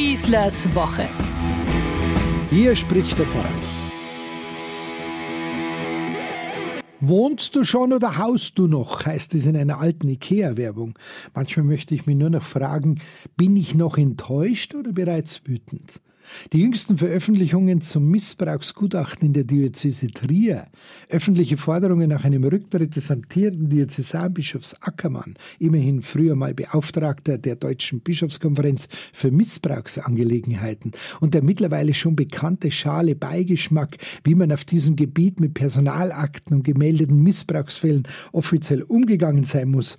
Schießlers Woche. Hier spricht der Pfarrer. Wohnst du schon oder haust du noch, heißt es in einer alten IKEA-Werbung. Manchmal möchte ich mich nur noch fragen, bin ich noch enttäuscht oder bereits wütend? Die jüngsten Veröffentlichungen zum Missbrauchsgutachten in der Diözese Trier, öffentliche Forderungen nach einem Rücktritt des amtierenden Diözesanbischofs Ackermann, immerhin früher mal Beauftragter der Deutschen Bischofskonferenz für Missbrauchsangelegenheiten, und der mittlerweile schon bekannte schale Beigeschmack, wie man auf diesem Gebiet mit Personalakten und gemeldeten Missbrauchsfällen offiziell umgegangen sein muss,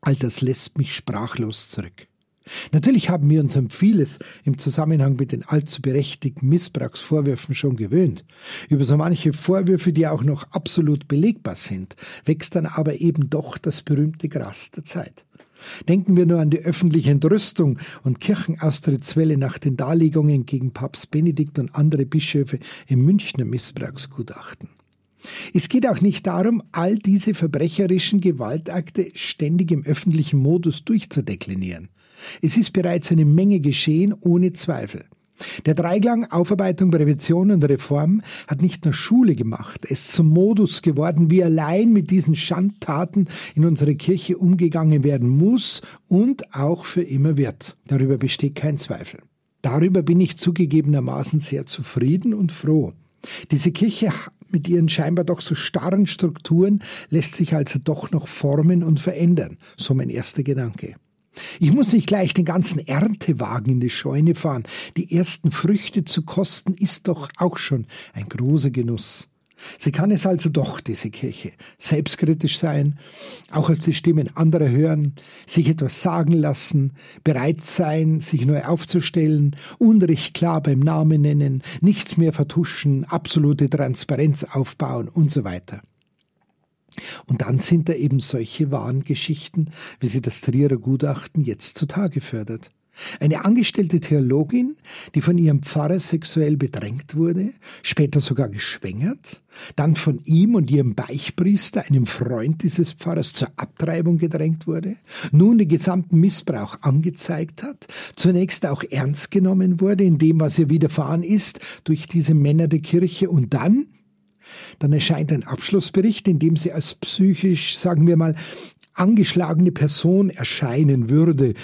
all das lässt mich sprachlos zurück. Natürlich haben wir uns an vieles im Zusammenhang mit den allzu berechtigten Missbrauchsvorwürfen schon gewöhnt. Über so manche Vorwürfe, die auch noch absolut belegbar sind, wächst dann aber eben doch das berühmte Gras der Zeit. Denken wir nur an die öffentliche Entrüstung und Kirchenaustrittswelle nach den Darlegungen gegen Papst Benedikt und andere Bischöfe im Münchner Missbrauchsgutachten. Es geht auch nicht darum, all diese verbrecherischen Gewaltakte ständig im öffentlichen Modus durchzudeklinieren. Es ist bereits eine Menge geschehen, ohne Zweifel. Der Dreiklang Aufarbeitung, Prävention und Reform hat nicht nur Schule gemacht, es zum Modus geworden, wie allein mit diesen Schandtaten in unserer Kirche umgegangen werden muss und auch für immer wird. Darüber besteht kein Zweifel. Darüber bin ich zugegebenermaßen sehr zufrieden und froh. Diese Kirche mit ihren scheinbar doch so starren Strukturen lässt sich also doch noch formen und verändern. So mein erster Gedanke. Ich muss nicht gleich den ganzen Erntewagen in die Scheune fahren. Die ersten Früchte zu kosten ist doch auch schon ein großer Genuss. Sie kann es also doch, diese Kirche, selbstkritisch sein, auch auf die Stimmen anderer hören, sich etwas sagen lassen, bereit sein, sich neu aufzustellen, Unrecht klar beim Namen nennen, nichts mehr vertuschen, absolute Transparenz aufbauen und so weiter. Und dann sind da eben solche wahren Geschichten, wie sie das Trierer Gutachten jetzt zutage fördert. Eine angestellte Theologin, die von ihrem Pfarrer sexuell bedrängt wurde, später sogar geschwängert, dann von ihm und ihrem Beichpriester, einem Freund dieses Pfarrers, zur Abtreibung gedrängt wurde, nun den gesamten Missbrauch angezeigt hat, zunächst auch ernst genommen wurde in dem, was ihr widerfahren ist, durch diese Männer der Kirche und dann dann erscheint ein Abschlussbericht, in dem sie als psychisch, sagen wir mal, angeschlagene Person erscheinen würde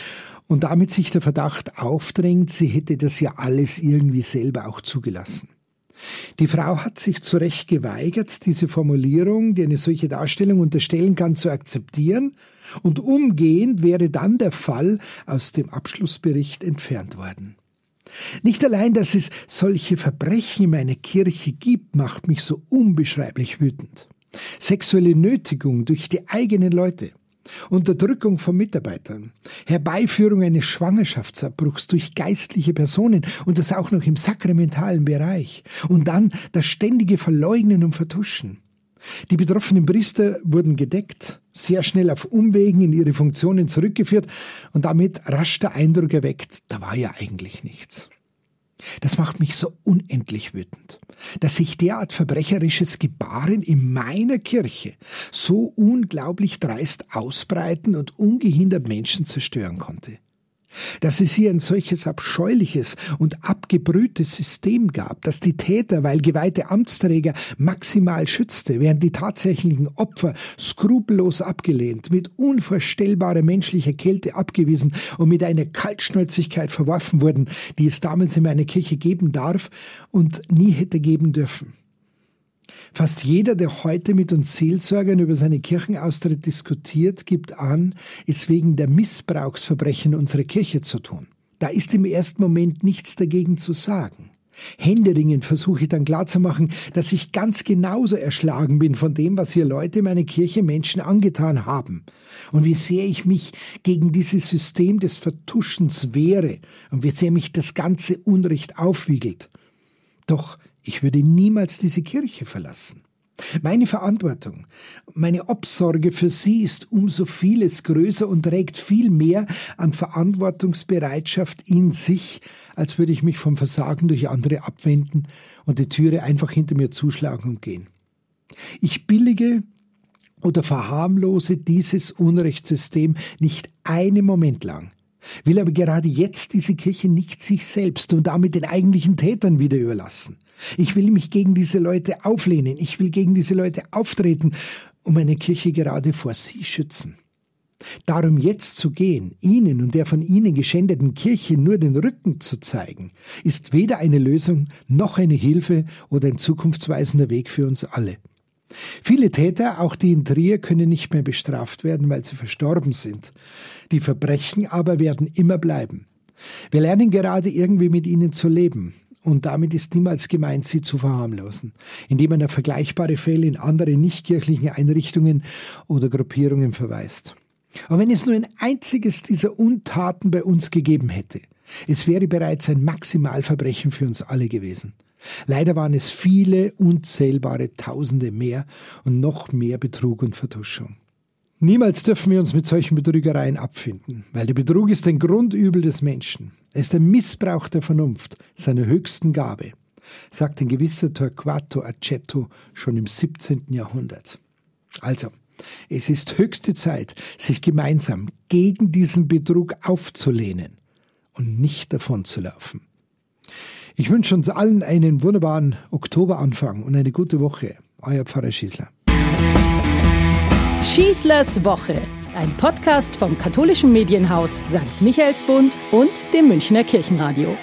und damit sich der Verdacht aufdrängt, sie hätte das ja alles irgendwie selber auch zugelassen. Die Frau hat sich zu Recht geweigert, diese Formulierung, die eine solche Darstellung unterstellen kann, zu akzeptieren, und umgehend wäre dann der Fall aus dem Abschlussbericht entfernt worden. Nicht allein, dass es solche Verbrechen in meiner Kirche gibt, macht mich so unbeschreiblich wütend. Sexuelle Nötigung durch die eigenen Leute, Unterdrückung von Mitarbeitern, Herbeiführung eines Schwangerschaftsabbruchs durch geistliche Personen und das auch noch im sakramentalen Bereich und dann das ständige Verleugnen und Vertuschen. Die betroffenen Priester wurden gedeckt, sehr schnell auf Umwegen in ihre Funktionen zurückgeführt und damit rasch der Eindruck erweckt, da war ja eigentlich nichts. Das macht mich so unendlich wütend, dass sich derart verbrecherisches Gebaren in meiner Kirche so unglaublich dreist ausbreiten und ungehindert Menschen zerstören konnte dass es hier ein solches abscheuliches und abgebrühtes System gab, das die Täter, weil geweihte Amtsträger maximal schützte, während die tatsächlichen Opfer skrupellos abgelehnt, mit unvorstellbarer menschlicher Kälte abgewiesen und mit einer Kaltschnäuzigkeit verworfen wurden, die es damals in meiner Kirche geben darf und nie hätte geben dürfen. Fast jeder, der heute mit uns Seelsorgern über seine Kirchenaustritt diskutiert, gibt an, es wegen der Missbrauchsverbrechen unserer Kirche zu tun. Da ist im ersten Moment nichts dagegen zu sagen. Händeringend versuche ich dann klarzumachen, dass ich ganz genauso erschlagen bin von dem, was hier Leute in meiner Kirche Menschen angetan haben. Und wie sehr ich mich gegen dieses System des Vertuschens wehre und wie sehr mich das ganze Unrecht aufwiegelt. Doch ich würde niemals diese Kirche verlassen. Meine Verantwortung, meine Obsorge für sie ist umso vieles größer und trägt viel mehr an Verantwortungsbereitschaft in sich, als würde ich mich vom Versagen durch andere abwenden und die Türe einfach hinter mir zuschlagen und gehen. Ich billige oder verharmlose dieses Unrechtssystem nicht einen Moment lang. Will aber gerade jetzt diese Kirche nicht sich selbst und damit den eigentlichen Tätern wieder überlassen. Ich will mich gegen diese Leute auflehnen, ich will gegen diese Leute auftreten und meine Kirche gerade vor sie schützen. Darum jetzt zu gehen, ihnen und der von ihnen geschändeten Kirche nur den Rücken zu zeigen, ist weder eine Lösung noch eine Hilfe oder ein zukunftsweisender Weg für uns alle. Viele Täter, auch die in Trier, können nicht mehr bestraft werden, weil sie verstorben sind. Die Verbrechen aber werden immer bleiben. Wir lernen gerade irgendwie mit ihnen zu leben. Und damit ist niemals gemeint, sie zu verharmlosen, indem man auf vergleichbare Fälle in andere nichtkirchlichen Einrichtungen oder Gruppierungen verweist. Aber wenn es nur ein einziges dieser Untaten bei uns gegeben hätte, es wäre bereits ein Maximalverbrechen für uns alle gewesen. Leider waren es viele, unzählbare Tausende mehr und noch mehr Betrug und Vertuschung. Niemals dürfen wir uns mit solchen Betrügereien abfinden, weil der Betrug ist ein Grundübel des Menschen. Er ist ein Missbrauch der Vernunft, seiner höchsten Gabe, sagt ein gewisser Torquato Accetto schon im 17. Jahrhundert. Also, es ist höchste Zeit, sich gemeinsam gegen diesen Betrug aufzulehnen und nicht davonzulaufen. Ich wünsche uns allen einen wunderbaren Oktoberanfang und eine gute Woche. Euer Pfarrer Schießler. Schießlers Woche, ein Podcast vom katholischen Medienhaus St. Michaelsbund und dem Münchner Kirchenradio.